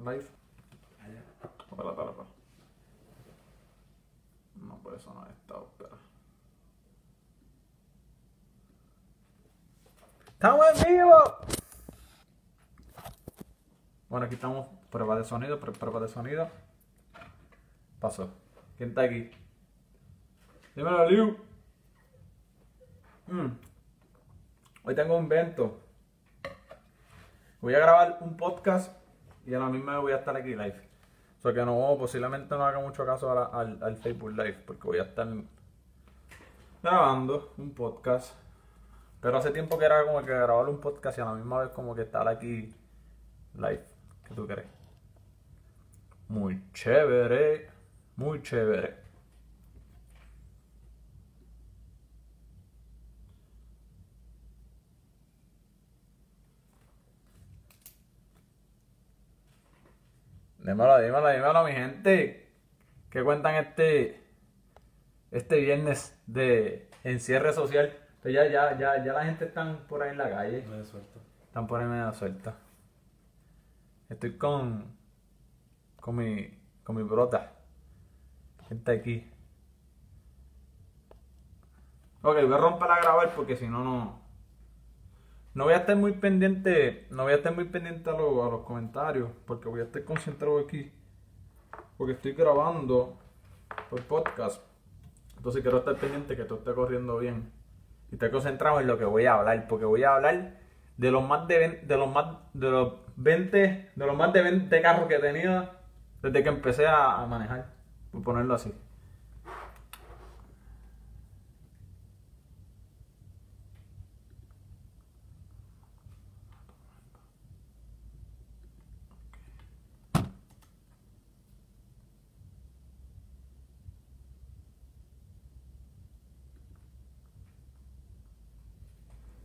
live. Espera, espera, espera. No puede sonar esta, espera. ¡Estamos en vivo! Bueno, aquí estamos. Prueba de sonido, pr- prueba de sonido. Pasó. ¿Quién está aquí? Dímelo, Liu. Mm. Hoy tengo un evento. Voy a grabar un podcast y a la misma vez voy a estar aquí live. O sea que no, posiblemente no haga mucho caso al Facebook Live porque voy a estar grabando un podcast. Pero hace tiempo que era como que grabar un podcast y a la misma vez como que estar aquí live. ¿Qué tú crees? Muy chévere, muy chévere. Dímelo, dímelo, dímelo, mi gente. ¿Qué cuentan este este viernes de encierre social? Pues ya, ya, ya, ya la gente está por ahí en la calle. Me suelto. Están por ahí medio suelta. Estoy con. con mi. con mi brota. Gente aquí. Ok, voy a romper a grabar porque si no, no. No voy a estar muy pendiente. No voy a estar muy pendiente a, lo- a los comentarios. Porque voy a estar concentrado aquí. Porque estoy grabando por podcast. Entonces quiero estar pendiente que todo esté corriendo bien. Y estar concentrado en lo que voy a hablar. Porque voy a hablar de los más de 20, de los más de los 20 de los más de 20 carros que he tenido desde que empecé a manejar. Por ponerlo así.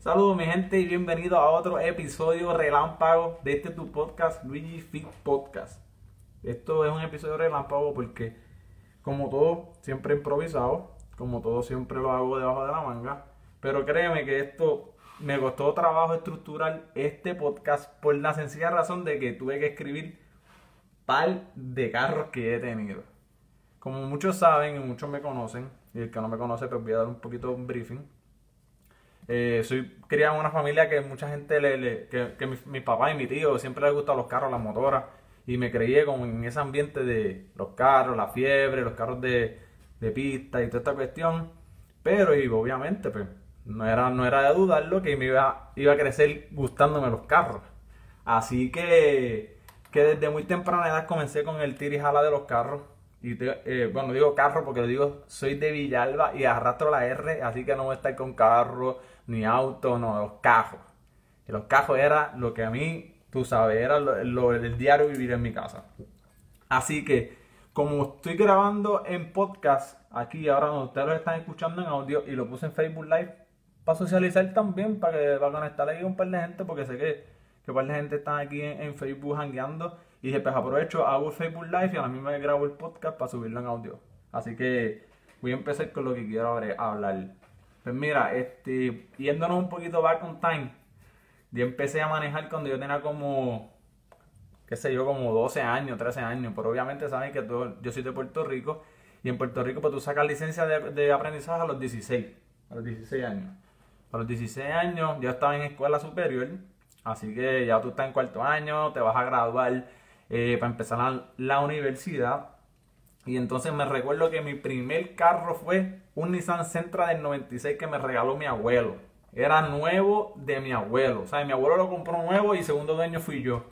Saludos mi gente y bienvenidos a otro episodio relámpago de este tu podcast, Luigi Fit Podcast. Esto es un episodio relámpago porque como todo siempre improvisado, como todo siempre lo hago debajo de la manga, pero créeme que esto me costó trabajo estructurar este podcast por la sencilla razón de que tuve que escribir par de carros que he tenido. Como muchos saben y muchos me conocen, y el que no me conoce pues voy a dar un poquito un briefing. Eh, soy criado en una familia que mucha gente le, le- que, mi, papá y mi tío siempre les gustan los carros, las motoras y me crié como en ese ambiente de los carros, la fiebre, los carros de, de pista y toda esta cuestión. Pero y obviamente pues no era, no era de dudarlo que me iba, iba a crecer gustándome los carros. Así que, que desde muy temprana edad comencé con el tira y jala de los carros. Y eh, bueno, digo carro porque lo digo, soy de Villalba y arrastro la R, así que no voy a estar con carro, ni auto, no, los cajos. Los cajos era lo que a mí, tú sabes, era lo, lo- el diario vivir en mi casa. Así que, como estoy grabando en podcast, aquí ahora donde ustedes lo están escuchando en audio y lo puse en Facebook Live, para socializar también, para que para conectar ahí un par de gente, porque sé que, que un par de gente están aquí en, en Facebook hangueando. Y dije, pues aprovecho, hago el Facebook Live y a la misma grabo el podcast para subirlo en audio. Así que voy a empezar con lo que quiero hablar- hablar. Pues mira, este, yéndonos un poquito back on time, yo empecé a manejar cuando yo tenía como qué sé yo, como 12 años, 13 años, pero obviamente saben que todo- yo soy de Puerto Rico y en Puerto Rico pues tú sacas licencia de, de aprendizaje a los 16, a los 16 años. A los 16 años yo estaba en escuela superior, así que ya tú estás en cuarto año, te vas a graduar eh, para empezar la, universidad. Y entonces me recuerdo que mi primer carro fue un Nissan Sentra del 96 que me regaló mi abuelo. Era nuevo de mi abuelo. O sea, mi abuelo lo compró nuevo y segundo dueño fui yo.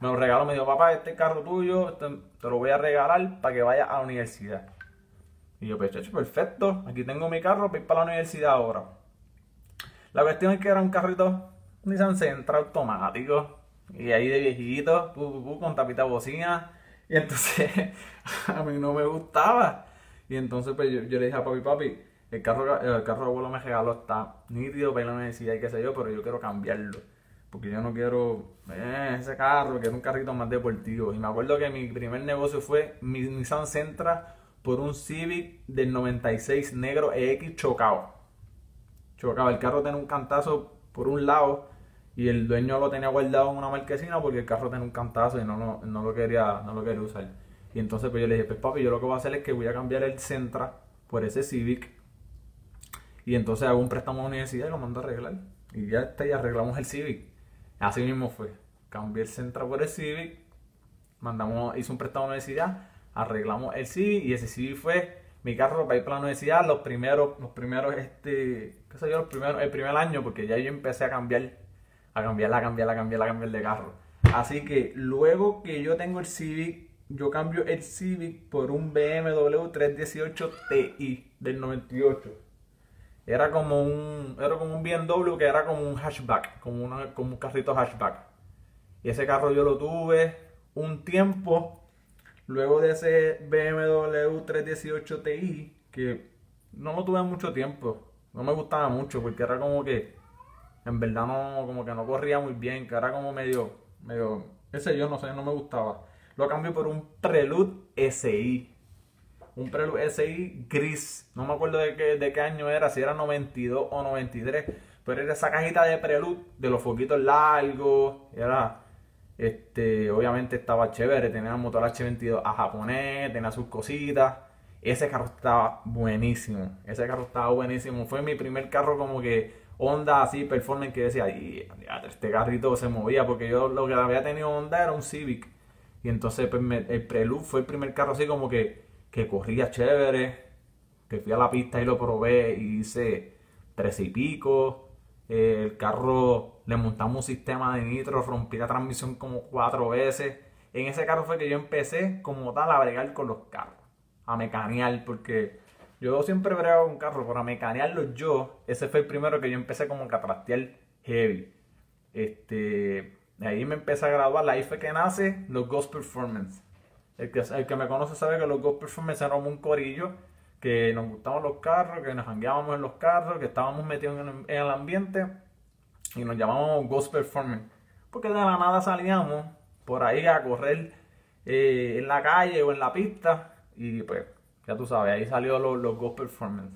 Me lo regaló, me dijo, papá, este carro tuyo, este- te lo voy a regalar para que vayas a la universidad. Y yo, pues, perfecto, aquí tengo mi carro para ir para la universidad ahora. La cuestión es que era un carrito Nissan Sentra automático. Y ahí de viejito, pu, con tapita bocina. Y entonces a mí no me gustaba. Y entonces pues yo, le dije a papi, papi, el carro, el carro abuelo me regaló está nítido para ir a la universidad y qué sé yo, pero yo quiero cambiarlo. Porque yo no quiero eh, ese carro, quiero un carrito más deportivo. Y me acuerdo que mi primer negocio fue mi Nissan Sentra por un Civic del 96 negro EX chocado chocaba. El carro tenía un cantazo por un lado Y el dueño lo tenía guardado en una marquesina porque el carro tenía un cantazo y no, no, no lo, quería, no lo quería usar. Y entonces pues yo le dije, pues papi, yo lo que voy a hacer es que voy a cambiar el Centra por ese Civic. Y entonces hago un préstamo a la universidad y lo mando a arreglar. Y ya está, y arreglamos el Civic. Así mismo fue. Cambié el Centra por el Civic. Mandamos, hice un préstamo a la universidad. Arreglamos el Civic y ese Civic fue mi carro para ir para la universidad los primeros, los primeros, este, qué sé yo, los primeros, el primer año, porque ya yo empecé a cambiar, a cambiar, a cambiar, a cambiar, a cambiar de carro. Así que luego que yo tengo el Civic, yo cambio el Civic por un BMW 318 Ti del 98. Era como un, era como un BMW que era como un hatchback, como, como un carrito hatchback. Y ese carro yo lo tuve un tiempo Luego de ese BMW 318 Ti, que no lo tuve mucho tiempo, no me gustaba mucho porque era como que, en verdad no, como que no corría muy bien, que era como medio, medio, ese yo no sé, no me gustaba. Lo cambié por un Prelude SI. Un Prelude SI gris. No me acuerdo de qué, de qué año era, si era 92 o 93. Pero era esa cajita de Prelude, de los foquitos largos. Era este, obviamente estaba chévere, tenía el motor H22 a japonés, tenía sus cositas. Ese carro estaba buenísimo. Ese carro estaba buenísimo. Fue mi primer carro como que Honda así, performance, que decía, este carrito se movía, porque yo lo que había tenido Honda era un Civic. Y entonces pues, el Prelude fue el primer carro así como que, que corría chévere, que fui a la pista y lo probé y hice tres y pico el carro le montamos un sistema de nitro, rompí la transmisión como cuatro veces. En ese carro fue que yo empecé como tal a bregar con los carros, a mecanear, porque yo siempre bregaba con carros, pero a mecanearlos yo, ese fue el primero que yo empecé como a trastear heavy. Este, ahí me empecé a graduar, ahí fue que nace los Ghost Performance. El que, el que me conoce sabe que los Ghost Performance eran un corillo que nos gustaban los carros, que nos hangueábamos en los carros, que estábamos metidos en el, ambiente y nos llamábamos Ghost Performance. Porque de la nada salíamos por ahí a correr eh, en la calle o en la pista y pues ya tú sabes, ahí salió los, los Ghost Performance.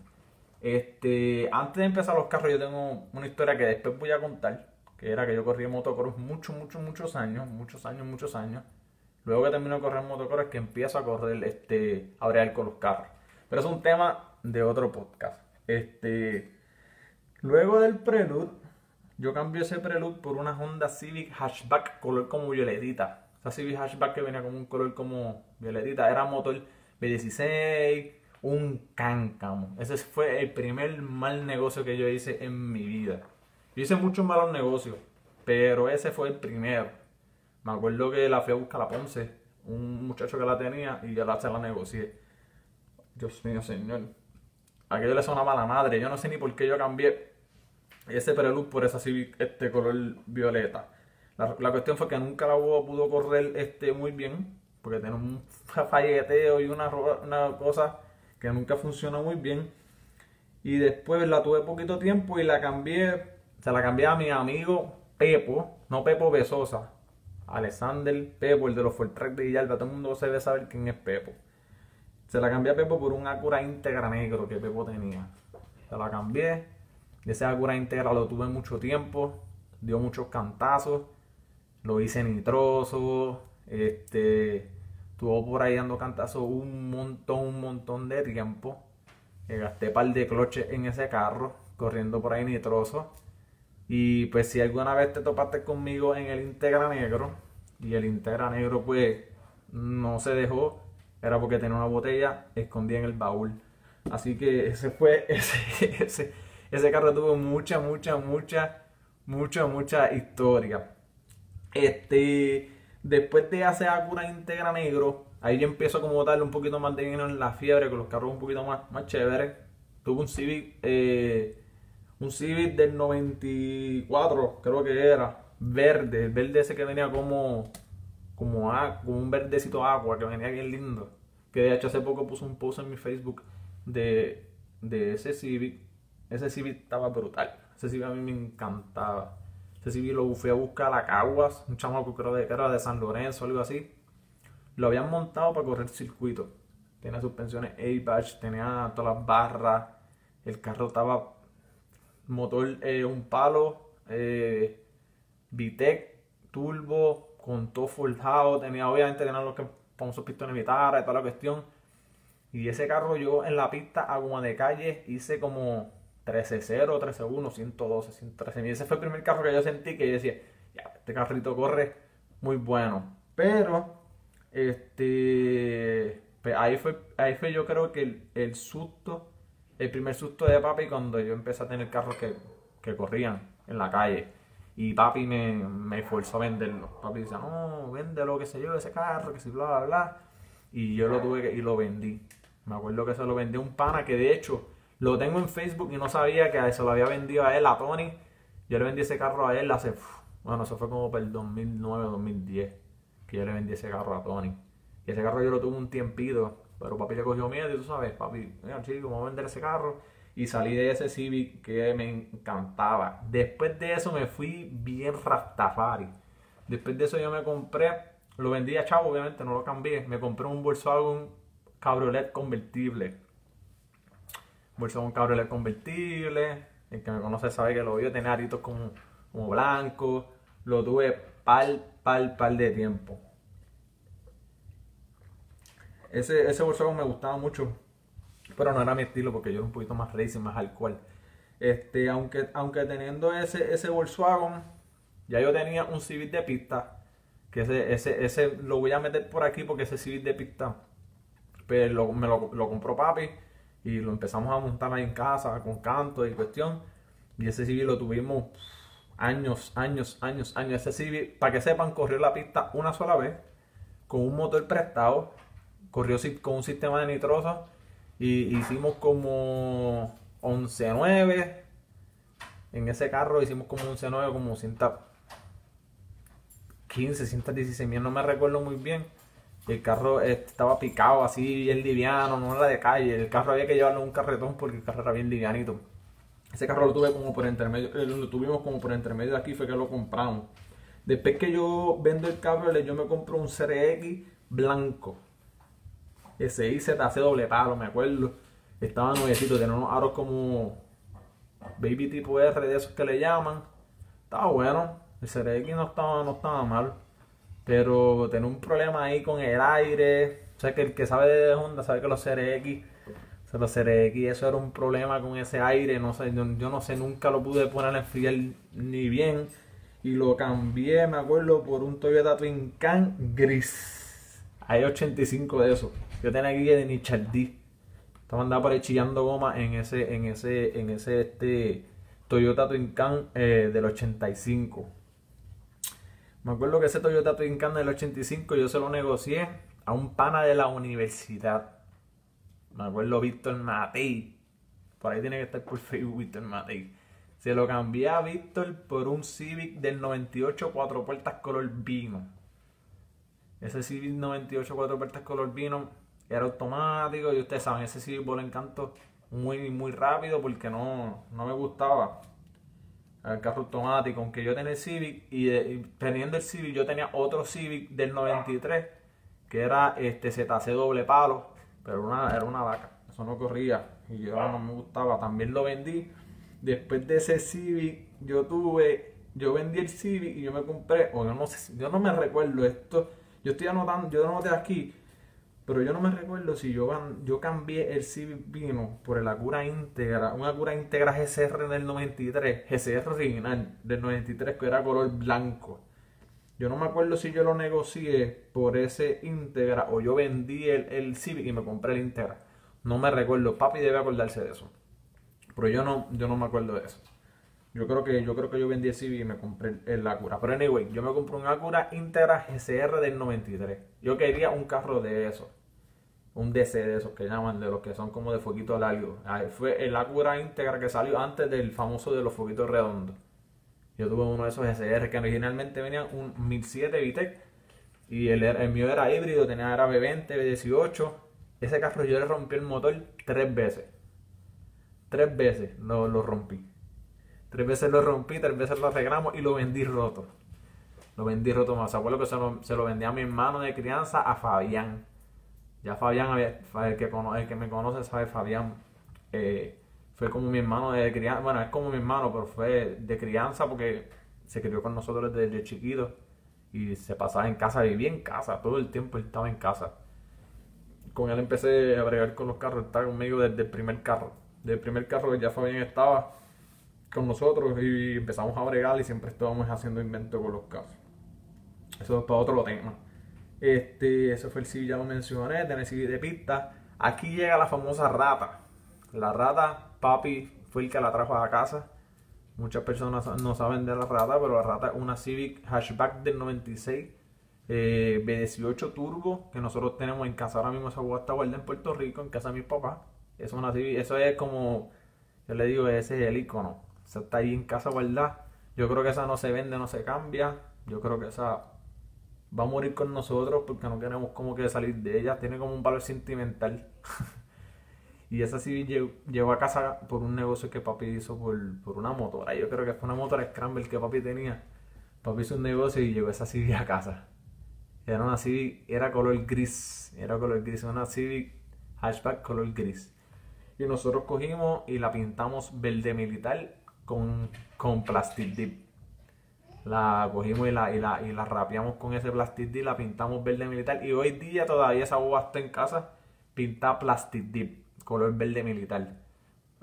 Este, antes de empezar los carros yo tengo una historia que después voy a contar, que era que yo corría motocross muchos, muchos, muchos años, muchos años, muchos años. Luego que termino de correr motocross que empiezo a correr, este, a bregar con los carros. Pero es un tema de otro podcast. Este, luego del Prelude, yo cambié ese Prelude por una Honda Civic Hatchback color como violetita. Esa Civic Hatchback que venía con un color como violetita. Era motor B16, un cáncamo. Ese fue el primer mal negocio que yo hice en mi vida. Yo hice muchos malos negocios, pero ese fue el primero. Me acuerdo que la fui a buscar a Ponce, un muchacho que la tenía y ya la se la negocié. Dios mío, señor. Aquello le sonaba a la madre. Yo no sé ni por qué yo cambié ese Prelude por esa este color violeta. La, cuestión fue que nunca la pudo correr este muy bien. Porque tiene un falleteo y una, una cosa que nunca funcionó muy bien. Y después la tuve poquito tiempo y la cambié. Se la cambié a mi amigo Pepo, no Pepo Besosa. Alexander Pepo, el de los Fortrack de Villalba. Todo el mundo se debe saber quién es Pepo. Se la cambié a Pepo por un Acura Integra negro que Pepo tenía. Se la cambié. Ese Acura Integra lo tuve mucho tiempo. Dio muchos cantazos. Lo hice nitroso. Este. Estuvo por ahí dando cantazos un montón, un montón de tiempo. Eh, gasté par de cloches en ese carro. Corriendo por ahí nitroso. Y pues si alguna vez te topaste conmigo en el Integra negro. Y el Integra negro pues no se dejó era porque tenía una botella escondida en el baúl. Así que ese fue, ese, ese, ese carro tuvo mucha, mucha, mucha, mucha, mucha historia. Este, después de hacer Acura Integra Negro, ahí yo empiezo como darle un poquito más de dinero en la fiebre, con los carros un poquito más, más chéveres. Tuve un Civic, eh, un Civic del 94, creo que era, verde, verde ese que venía como como, un verdecito agua que venía bien lindo. Que de hecho hace poco puse un post en mi Facebook de, ese Civic. Ese Civic estaba brutal. Ese Civic a mí me encantaba. Civic lo fui a buscar a Caguas, un chamaco creo que era de San Lorenzo algo así. Lo habían montado para correr circuito. Tenía suspensiones A-Batch, tenía todas las barras. El carro estaba motor, eh, un palo, eh, VTEC, turbo, con todo forjado, tenía obviamente tenía los que sus pistones vitara y toda la cuestión. Y ese carro yo en la pista a goma de calle hice como 13-0, 13-1, 112, 113. Y ese fue el primer carro que yo sentí que yo decía, ya, este carrito corre muy bueno. Pero, este, pues ahí fue, ahí fue yo creo que el, susto, el primer susto de papi cuando yo empecé a tener carros que, que corrían en la calle. Y papi me, me forzó a venderlo. Papi dice, no, véndelo, qué sé yo, ese carro, que si bla, bla, bla. Y yo lo tuve que, y lo vendí. Me acuerdo que se lo vendí a un pana que de hecho lo tengo en Facebook y no sabía que se lo había vendido a él, a Tony. Yo le vendí ese carro a él hace, bueno, eso fue como para el 2009, 2010, que yo le vendí ese carro a Tony. Y ese carro yo lo tuve un tiempito, pero papi le cogió miedo y tú sabes, papi, mira chico, vamos a vender ese carro. Y salí de ese Civic que me encantaba. Después de eso me fui bien rastafari. Después de eso yo me compré, lo vendí a chavo, obviamente no lo cambié. Me compré un Volkswagen Cabriolet convertible un cabriolet convertible. El que me conoce sabe que lo vi, tenía aritos como, como blanco. Lo tuve pal, pal, pal de tiempo. Ese, ese me gustaba mucho. Pero no era mi estilo porque yo era un poquito más racing, más alcohol. Este, aunque, aunque teniendo ese, ese Volkswagen, ya yo tenía un Civic de pista. Que ese, ese, ese lo voy a meter por aquí porque ese Civic de pista pues, me lo, lo compró papi y lo empezamos a montar ahí en casa con canto y cuestión. Y ese civil lo tuvimos años, años, años, años. Ese civil, para que sepan, corrió la pista una sola vez con un motor prestado, corrió con un sistema de nitroso y hicimos como 11.9. En ese carro hicimos como 11.9, como 115, 116 mil, no me recuerdo muy bien el carro estaba picado así, bien liviano, no era de calle. El carro había que llevarlo en un carretón porque el carro era bien livianito. Ese carro lo tuve como por intermedio, eh, lo tuvimos como por intermedio de aquí, fue que lo compramos. Después que yo vendo el carro, yo me compro un CRX blanco. Ese IZC doble palo, me acuerdo. Estaba nuevecito, tenía unos aros como Baby tipo R de esos que le llaman. Estaba bueno. El CRX no estaba, no estaba mal. Pero tener un problema ahí con el aire. O sea, que el que sabe de Honda sabe que los CRX, o sea, los CRX, eso era un problema con ese aire. No sé, yo, no sé, nunca lo pude poner a enfriar ni bien. Y lo cambié, me acuerdo, por un Toyota Twin Can gris. Hay 85 de esos. Yo tenía aquí de Nichaldi. Estaba andando por ahí chillando goma en ese, en ese, en ese este Toyota Twin Can eh, del 85. Me acuerdo que ese Toyota Twin del 85 yo se lo negocié a un pana de la universidad. Me acuerdo Víctor Matei. Por ahí tiene que estar por Facebook Víctor Matei. Se lo cambié a Víctor por un Civic del 98 cuatro puertas color vino. Ese Civic 98 cuatro puertas color vino era automático y ustedes saben, ese Civic por encanto muy muy rápido porque no, no me gustaba el carro automático, aunque yo tenía el Civic y, teniendo el Civic yo tenía otro Civic del 93 que era este ZC doble palo, pero una, era una vaca, eso no corría y yo no me gustaba, también lo vendí. Después de ese Civic yo tuve, yo vendí el Civic y yo me compré, o yo no sé, yo no me recuerdo esto, yo estoy anotando, yo anoté aquí pero yo no me recuerdo si yo, yo cambié el Civic Vino por el Acura Integra, una Acura Integra GCR del 93, GCR original del 93 que era color blanco. Yo no me acuerdo si yo lo negocié por ese Integra o yo vendí el, el Civic y me compré el Integra. No me recuerdo, papi debe acordarse de eso. Pero yo no, yo no me acuerdo de eso. Yo creo que yo creo que yo vendí el Civic y me compré el, Acura. Pero anyway, yo me compré un Acura Integra GCR del 93. Yo quería un carro de eso un DC de esos que llaman, de los que son como de foquito largo. Fue el Acura íntegra que salió antes del famoso de los foquitos redondos. Yo tuve uno de esos SR que originalmente venía un 1007 VTEC y el, el, mío era híbrido, tenía era B20, B18. Ese carro yo le rompí el motor tres veces. Tres veces lo, lo rompí. Tres veces lo rompí, tres veces lo arreglamos y lo vendí roto. Lo vendí roto más. Acuerdo que se lo, se lo vendí a mi hermano de crianza, a Fabián ya Fabián, el que, el que me conoce sabe, Fabián eh, fue como mi hermano de crianza, bueno, es como mi hermano, pero fue de crianza porque se crió con nosotros desde chiquito y se pasaba en casa, vivía en casa, todo el tiempo estaba en casa. Con él empecé a bregar con los carros, estaba conmigo desde el primer carro. Desde el primer carro que ya Fabián estaba con nosotros y empezamos a bregar y siempre estábamos haciendo invento con los carros. Eso es para otro tema. Este, eso fue el CV, ya lo mencioné, CV de pista. Aquí llega la famosa rata. La rata, papi fue el que la trajo a casa. Muchas personas no saben de la rata, pero la rata es una Civic Hatchback del 96 eh, B18 Turbo que nosotros tenemos en casa ahora mismo. Esa está guardada en Puerto Rico, en casa de mi papá. Es una eso es como, yo le digo, ese es el icono. Esa está ahí en casa guardada. Yo creo que esa no se vende, no se cambia. Yo creo que esa va a morir con nosotros porque no queremos como que salir de ella. Tiene como un valor sentimental. y esa sí llegó a casa por un negocio que papi hizo por, una motora. Yo creo que fue una motora Scramble que papi tenía. Papi hizo un negocio y llegó esa Civic a casa. Era una Civic, era color gris. Era color gris, una Civic hatchback color gris. Y nosotros cogimos y la pintamos verde militar con, con plastic dip la cogimos y la, y la, y la rapeamos con ese plastic dip, la pintamos verde militar y hoy día todavía esa boba está en casa pinta plastic dip, color verde militar.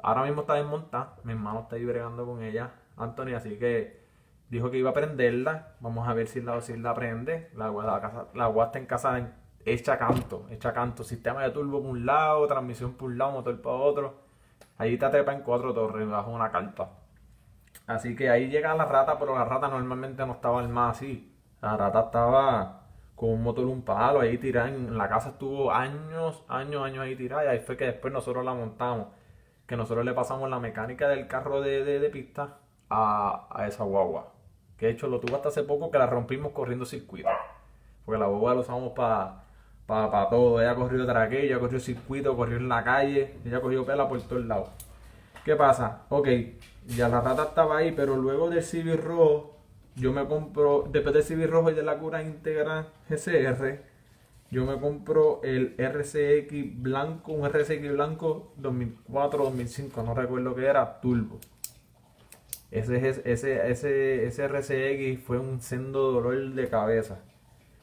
Ahora mismo está desmontada, mi hermano está ahí bregando con ella, Anthony, así que dijo que iba a prenderla, vamos a ver si la, si la prende, la, la, casa, la está en casa hecha canto, hecha canto, sistema de turbo por un lado, transmisión por un lado, motor para otro, ahí está trepa en cuatro torres bajo una carpa. Así que ahí llega la rata, pero la rata normalmente no estaba armada así. La rata estaba con un motor un palo ahí tirada. En la casa estuvo años, años, años ahí tirada. Y ahí fue que después nosotros la montamos. Que nosotros le pasamos la mecánica del carro de, de, pista a, esa guagua. Que de hecho lo tuvo hasta hace poco que la rompimos corriendo circuito. Porque la guagua la usamos para para todo. Ella corrió traque, ella corrió circuito, corrió en la calle, ella cogió pela por todos lados. ¿Qué pasa? Ok, ya la rata estaba ahí, pero luego del Civic Rojo, yo me compro, después del Civic Rojo y de la cura íntegra GCR, yo me compro el RCX blanco, un RCX blanco 2004-2005, no recuerdo qué era, turbo. Ese, ese, ese, ese RCX fue un sendo dolor de cabeza.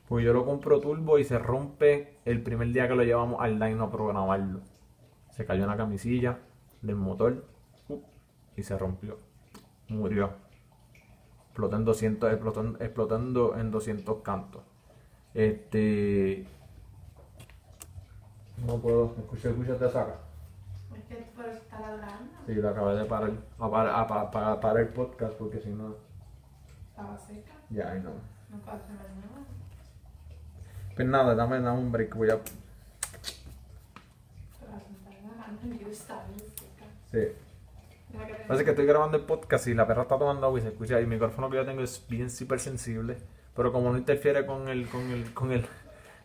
Pues yo lo compro turbo y se rompe el primer día que lo llevamos al dyno a programarlo. Se cayó una camisilla del motor y se rompió. Murió. Explotó en 200, explotando, en 200 cantos. Este. No puedo. Escucha, escucha, te saca. Es que por eso está ladrando. Sí, lo acabé de parar. A para, para, el podcast porque si no. Estaba seca. Ya, ahí no. No puedo hacer nada. Pues nada, dame, dame un break. Voy a. Pero está seca. Sí. Parece que estoy grabando el podcast y la perra está tomando agua y se escucha. Y el micrófono que yo tengo es bien súper sensible. Pero como no interfiere con el, con el, con el,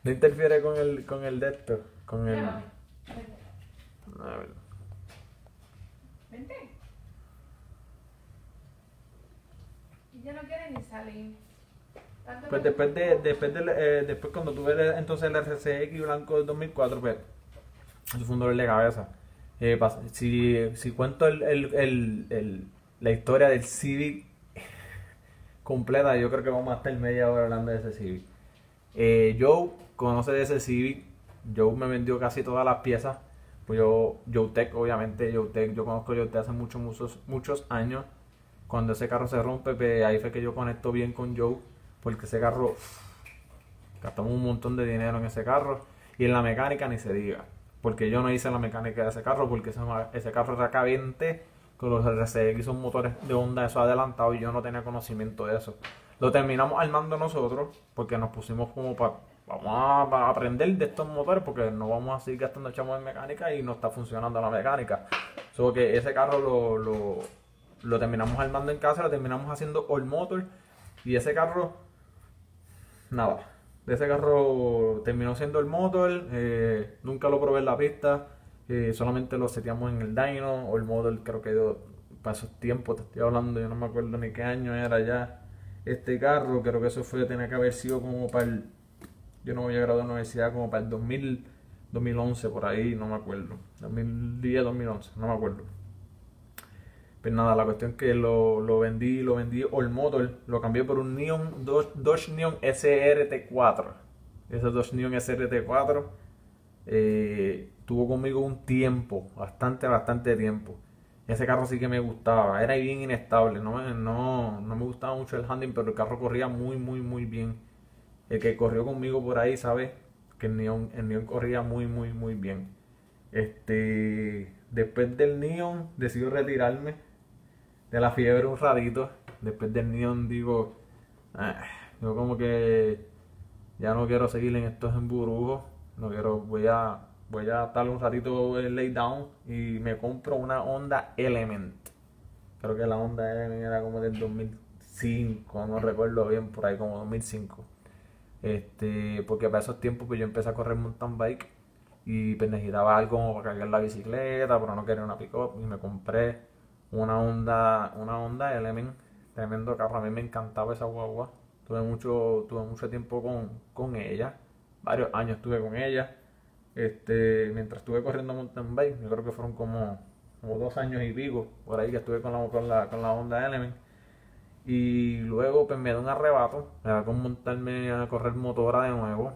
no interfiere con el, con el de esto, con el. A ver. Vente. Y ya no quiere ni salir. Pues después de, después de, eh, después cuando tuve entonces el RCX blanco del 2004, pues, eso fue un dolor de cabeza. Eh, si, si, cuento el, el, el, la historia del Civic completa, yo creo que vamos a estar media hora hablando de ese Civic. Eh, Joe conoce de ese Civic. Joe me vendió casi todas las piezas. Pues yo, Tech obviamente, Tech yo conozco Tech hace muchos, muchos, muchos años. Cuando ese carro se rompe, pues ahí fue que yo conecto bien con Joe. Porque ese carro, gastamos un montón de dinero en ese carro. Y en la mecánica ni se diga porque yo no hice la mecánica de ese carro, porque ese, carro era K20 con los RCX son motores de onda eso adelantado y yo no tenía conocimiento de eso. Lo terminamos armando nosotros porque nos pusimos como para vamos a, aprender de estos motores porque no vamos a seguir gastando chamos en mecánica y no está funcionando la mecánica. Solo que ese carro lo, lo, lo terminamos armando en casa, lo terminamos haciendo all motor y ese carro nada de ese carro terminó siendo el motor, eh, nunca lo probé en la pista, eh, solamente lo seteamos en el dyno o el motor creo que yo, para esos te estoy hablando, yo no me acuerdo ni qué año era ya este carro, creo que eso fue, tenía que haber sido como para el, yo no voy a graduar de universidad como para el 2000, 2011 por ahí, no me acuerdo, 2010, 2011, no me acuerdo. Pues nada, la cuestión es que lo, lo vendí, lo vendí All Motor, lo cambié por un Neon, Dodge, Dodge Neon SRT4. Ese Dodge Neon SRT4 eh, tuvo conmigo un tiempo, bastante, bastante tiempo. Ese carro sí que me gustaba, era bien inestable, no, me- no, no me gustaba mucho el handling, pero el carro corría muy, muy, muy bien. El que corrió conmigo por ahí sabe que el Neon, el corría muy, muy, muy bien. Este, después del Neon decido retirarme de la fiebre un ratito. Después del Neon digo, "Ah", yo como que ya no quiero seguir en estos emburujos. No quiero, voy a, voy a estar un ratito en lay down y me compro una Honda Element. Creo que la Honda Element era como del 2005, no recuerdo bien, por ahí como 2005. Este, porque para esos tiempos pues yo empecé a correr mountain bike y pues necesitaba algo para cargar la bicicleta, pero no quería una pick-up y me compré una Honda, una Honda Element, tremendo carro, a mí me encantaba esa guagua. Tuve mucho, tuve mucho tiempo con, con ella, varios años estuve con ella. Este, mientras estuve corriendo mountain bike, yo creo que fueron como, como dos años y pico, por ahí que estuve con la, con la, con la Honda Element. Y luego pues me da un arrebato, me da con montarme a correr motora de nuevo.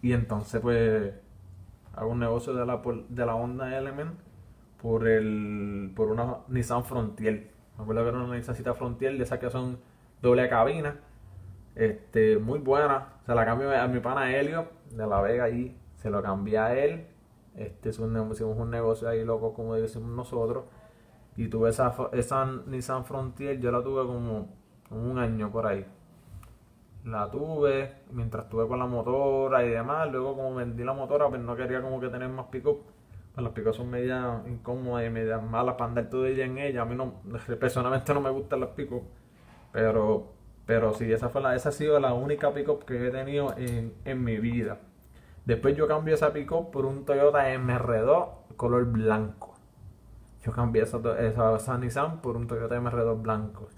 Y entonces pues hago un negocio de la, de la Honda Element por el por una Nissan Frontier. Me acuerdo que era una Nissan Cita Frontier de esas que son doble cabina. Este, muy buena. Se la cambié a mi pana Helio de La Vega ahí. Se lo cambié a él. Este, es un, hicimos un negocio ahí loco como decimos nosotros. Y tuve esa, esa Nissan Frontier, yo la tuve como, como un año por ahí. La tuve mientras estuve con la motora y demás. Luego como vendí la motora, pues no quería como que tener más pick-up. Las pick-up son medias incómodas y medias malas para andar todo el día en ella. A mí no, personalmente no me gustan las pick-up. Pero, pero sí, esa fue la, esa ha sido la única pick-up que he tenido en, en mi vida. Después yo cambié esa pick-up por un Toyota MR2 color blanco. Yo cambié esa, esa, esa Nissan por un Toyota MR2 blanco.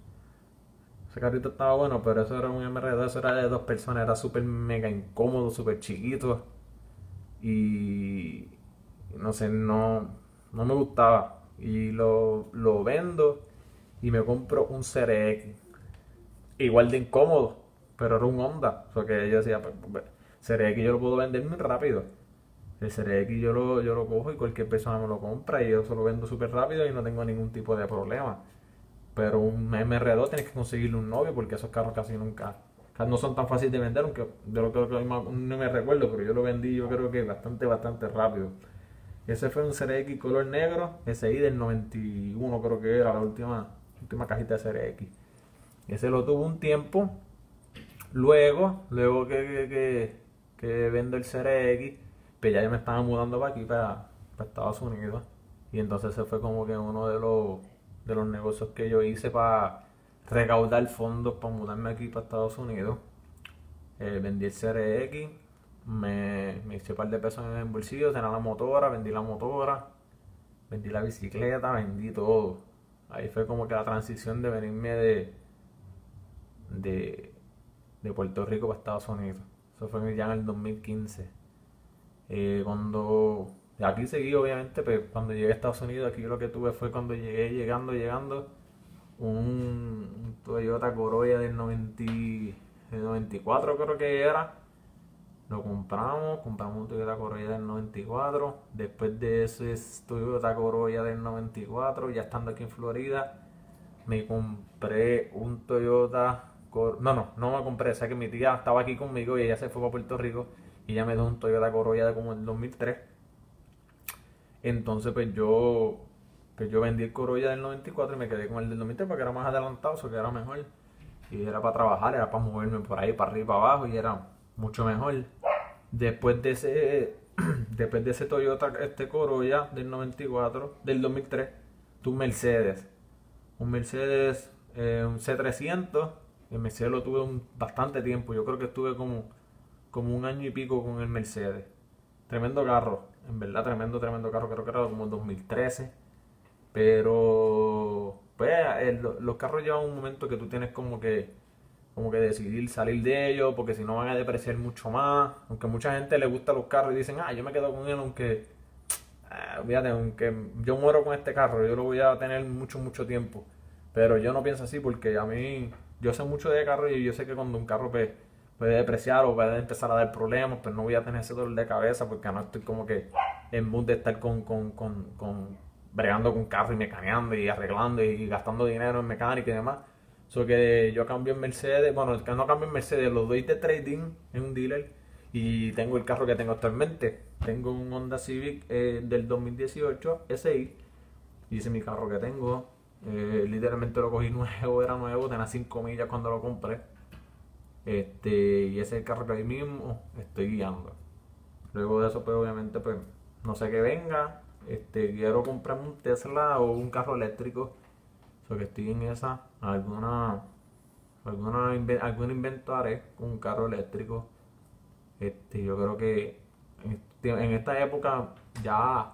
Ese carrito estaba bueno, pero eso era un MR2, eso era de dos personas, era súper mega incómodo, súper chiquito. Y no sé, no, no me gustaba. Y lo, lo vendo y me compro un CRX. Igual de incómodo, pero era un Honda. O sea que yo decía, pues, pues, CRX yo lo puedo vender muy rápido. El CRX yo lo, yo lo cojo y cualquier persona me lo compra y yo se lo vendo súper rápido y no tengo ningún tipo de problema. Pero un MR2 tienes que conseguirle un novio porque esos carros casi nunca no son tan fáciles de vender, aunque de lo que no me recuerdo, pero yo lo vendí yo creo que bastante, bastante rápido. Ese fue un CRX color negro, SI del 91 creo que era la última, última cajita de CRX. Ese lo tuvo un tiempo. Luego, luego que, que, que, vendo el CRX, pues ya yo me estaba mudando para aquí, para, para Estados Unidos. Y entonces ese fue como que uno de los, de los negocios que yo hice para recaudar fondos para mudarme aquí para Estados Unidos. Eh, vendí el CRX, me, me hice un par de pesos en el bolsillo, tenía la motora, vendí la motora, vendí la bicicleta, vendí todo. Ahí fue como que la transición de venirme de, de, de Puerto Rico para Estados Unidos. Eso fue ya en el 2015. Eh, cuando aquí seguí obviamente, pero cuando llegué a Estados Unidos, aquí lo que tuve fue cuando llegué llegando, llegando, un, un Toyota Corolla del, 90, del 94 creo que era. Lo compramos, compramos un Toyota Corolla del 94. Después de ese Toyota Corolla del 94, ya estando aquí en Florida, me compré un Toyota Cor no, no, no me compré, o sea que mi tía estaba aquí conmigo y ella se fue para Puerto Rico y ella me dio un Toyota Corolla de como el 2003. Entonces pues yo pues yo vendí el Corolla del 94 y me quedé con el del 2003 porque era más adelantado, o que era mejor. Y era para trabajar, era para moverme por ahí, para arriba, para abajo y era mucho mejor. Después de ese después de ese Toyota este Corolla del 94, del 2003, tu Mercedes. Un Mercedes eh, un C300 el Mercedes lo tuve un, bastante tiempo. Yo creo que estuve como, como un año y pico con el Mercedes. Tremendo carro. En verdad, tremendo, tremendo carro. Creo que era como 2013. Pero, pues, el, los carros llevan un momento que tú tienes como que, como que decidir salir de ellos. Porque si no van a depreciar mucho más. Aunque mucha gente le gusta los carros y dicen, ah, yo me quedo con él aunque ah, fíjate, aunque yo muero con este carro, yo lo voy a tener mucho, mucho tiempo. Pero yo no pienso así porque a mí, yo sé mucho de carro y yo sé que cuando un carro pues, puede depreciar o puede empezar a dar problemas, pues no voy a tener ese dolor de cabeza porque no estoy como que en mood de estar con, con, con, con bregando con carro y mecaneando y arreglando y gastando dinero en mecánica y demás. So que yo cambio en Mercedes, bueno, no cambio en Mercedes, los doy de trading en un dealer y tengo el carro que tengo actualmente. Tengo un Honda Civic eh, del 2018 SI y ese es mi carro que tengo. Eh, literalmente lo cogí nuevo, era nuevo, tenía 5 millas cuando lo compré. Este, y ese es el carro que ahí mismo estoy guiando. Luego de eso, pues obviamente, pues no sé qué venga. Este, quiero comprarme un Tesla o un carro eléctrico. So que estoy en esa. Alguna, alguna algún invento con un carro eléctrico. Este, yo creo que en, este- en esta época ya,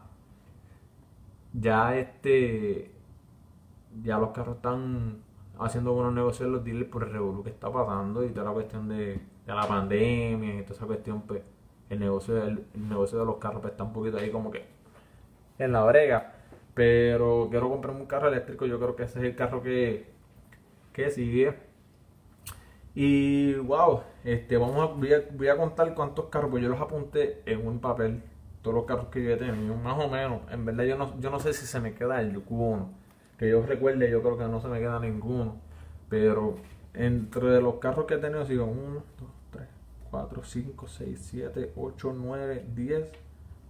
ya este, ya los carros están haciendo buenos negocios en los dealers por el revolú que está pasando y toda la cuestión de, de la pandemia y toda esa cuestión, pues el negocio, el, negocio de los carros pues, está un poquito ahí como que en la brega. Pero quiero comprarme un carro eléctrico, yo creo que ese es el carro que, que sigue. Y wow, este, vamos a, voy, a, voy a contar cuántos carros, pues yo los apunté en un papel, todos los carros que yo he tenido, más o menos. En verdad yo no, yo no sé si se me queda alguno. Que yo recuerde, yo creo que no se me queda ninguno. Pero entre los carros que he tenido, sigo 1, 2, 3, 4, 5, 6, 7, 8, 9, 10,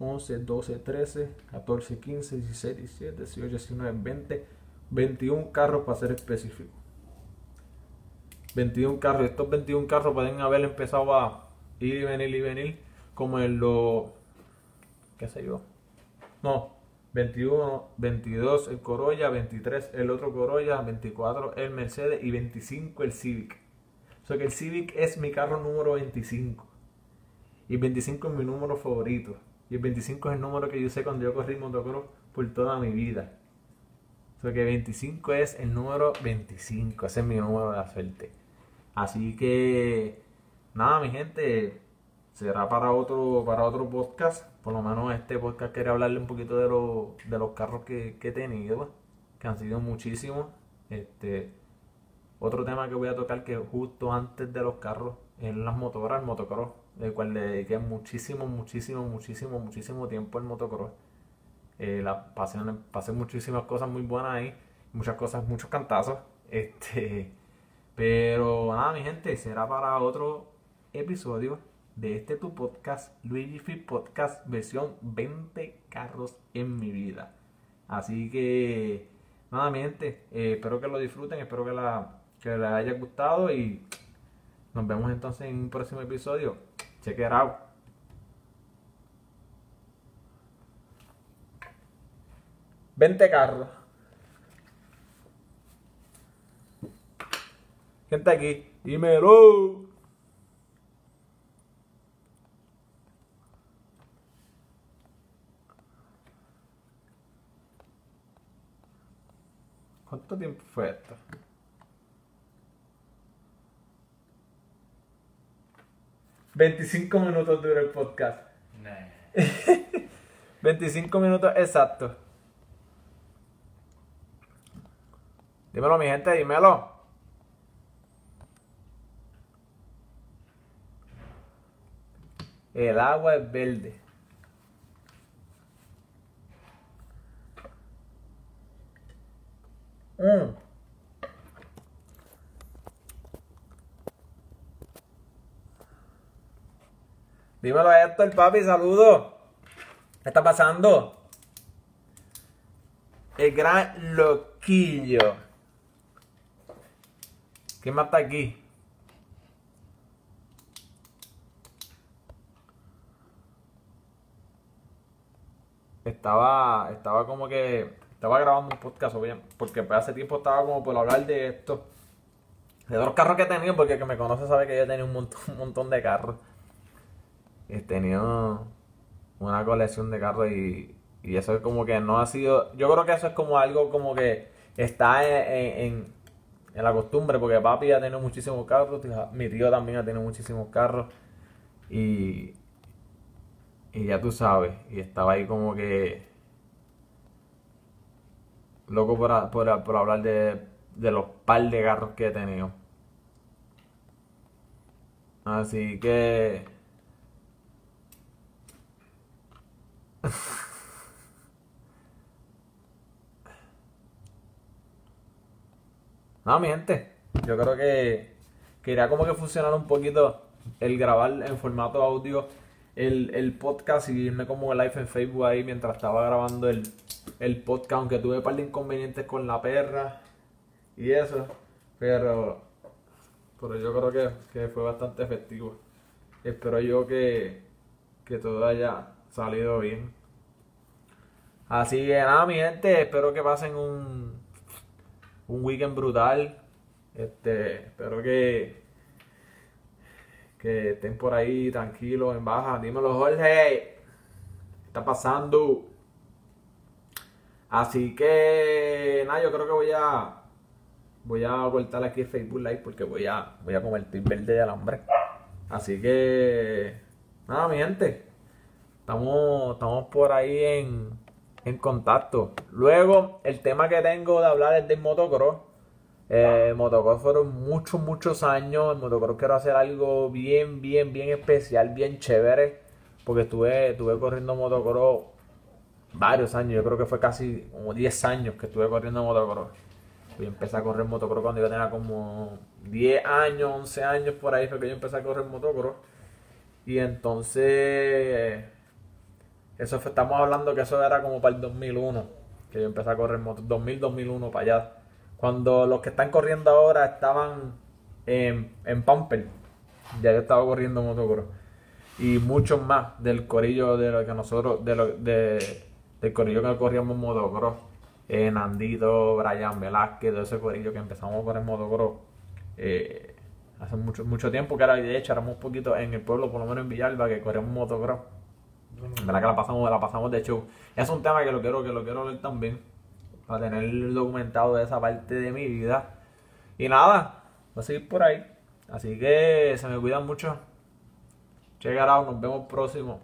11, 12, 13, 14, 15, 16, 17, 18, 19, 20, 21 carros para ser específico. 21 carros. Estos 21 carros pueden haber empezado a ir y venir y venir como en los... ¿Qué sé yo? No, 21, 22 el Corolla, 23 el otro Corolla, 24 el Mercedes y 25 el Civic. O sea que el Civic es mi carro número 25. Y el 25 es mi número favorito. Y el 25 es el número que yo sé cuando yo corrí motocross por toda mi vida. O sea que 25 es el número 25. Ese es mi número de la suerte. Así que, nada, mi gente, será para otro, para otro podcast. Por lo menos este podcast quería hablarle un poquito de, lo- de los carros que, he tenido, que han sido muchísimos. Este, otro tema que voy a tocar que justo antes de los carros es las motoras, el motocross, del cual le dediqué muchísimo, muchísimo, muchísimo, muchísimo tiempo al motocross. Eh, pasión, pasé muchísimas cosas muy buenas ahí, muchas cosas, muchos cantazos. Este, pero nada, mi gente, será para otro episodio de este tu podcast, Luigi Fit Podcast, versión 20 carros en mi vida. Así que, nada, mi gente, eh, espero que lo disfruten, espero que, la, que les haya gustado y nos vemos entonces en un próximo episodio. Check it out. Vente carros. ¿Quién está aquí? Dímelo. ¿Cuánto tiempo fue esto? Veinticinco minutos dura el podcast. Nah. 25 minutos exactos. Dímelo, mi gente, dímelo. El agua es verde. Mm. Dímelo a Héctor, papi, saludos. ¿Qué está pasando? El gran loquillo. ¿Quién más está aquí? Estaba, estaba como que, estaba grabando un podcast, obvio, porque pues hace tiempo estaba como por hablar de esto, de los carros que he tenido, porque el que me conoce sabe que yo he tenido un montón, un montón de carros. He tenido una colección de carros y, y eso es como que no ha sido, yo creo que eso es como algo como que está en, en- en la costumbre, porque papi ha tenido muchísimos carros, mi tío también ha tenido muchísimos carros y, y ya tú sabes, y estaba ahí como que loco por, por, por hablar de, de los par de carros que he tenido. Así que... No, mi gente, yo creo que quería como que funcionara un poquito el grabar en formato audio el, el podcast y irme como live en Facebook ahí mientras estaba grabando el, el podcast, aunque tuve un par de inconvenientes con la perra y eso, pero, pero yo creo que, que fue bastante efectivo. Espero yo que, que todo haya salido bien. Así que nada, mi gente, espero que pasen un, un weekend brutal. Este, espero que, que estén por ahí tranquilos, en baja. Dímelo, Jorge. ¿Qué está pasando? Así que, nada, yo creo que voy a voy a cortar aquí el Facebook Live porque voy a voy a convertir verde de alambre. Así que, nada, mi gente. Estamos, estamos por ahí en, en contacto. Luego, el tema que tengo de hablar es del motocross. Eh, motocross fueron muchos, muchos años. En motocross quiero hacer algo bien, bien, bien especial, bien chévere. Porque estuve, estuve corriendo motocross varios años. Yo creo que fue casi como 10 años que estuve corriendo motocross. Yo empecé a correr motocross cuando yo tenía como 10 años, 11 años por ahí fue que yo empecé a correr motocross. Y entonces, eso estamos hablando que eso era como para el 2001, que yo empecé a correr moto, 2000, 2001 para allá. Cuando los que están corriendo ahora estaban en, en Pamper, ya yo estaba corriendo motocross. Y muchos más del corillo de lo que nosotros, de lo, de, del corillo que corríamos motocross. Eh, Nandito, Brian Velázquez, de ese corillo que empezamos a correr motocross. eh, hace mucho, mucho tiempo que era, de hecho, éramos un poquito en el pueblo, por lo menos en Villalba, que corríamos motocross. Verdad que la pasamos, la pasamos de show. Es un tema que lo quiero, que lo quiero ver también. Para tener documentado esa parte de mi vida. Y nada, voy a seguir por ahí. Así que se me cuidan mucho. Check it out, nos vemos próximo.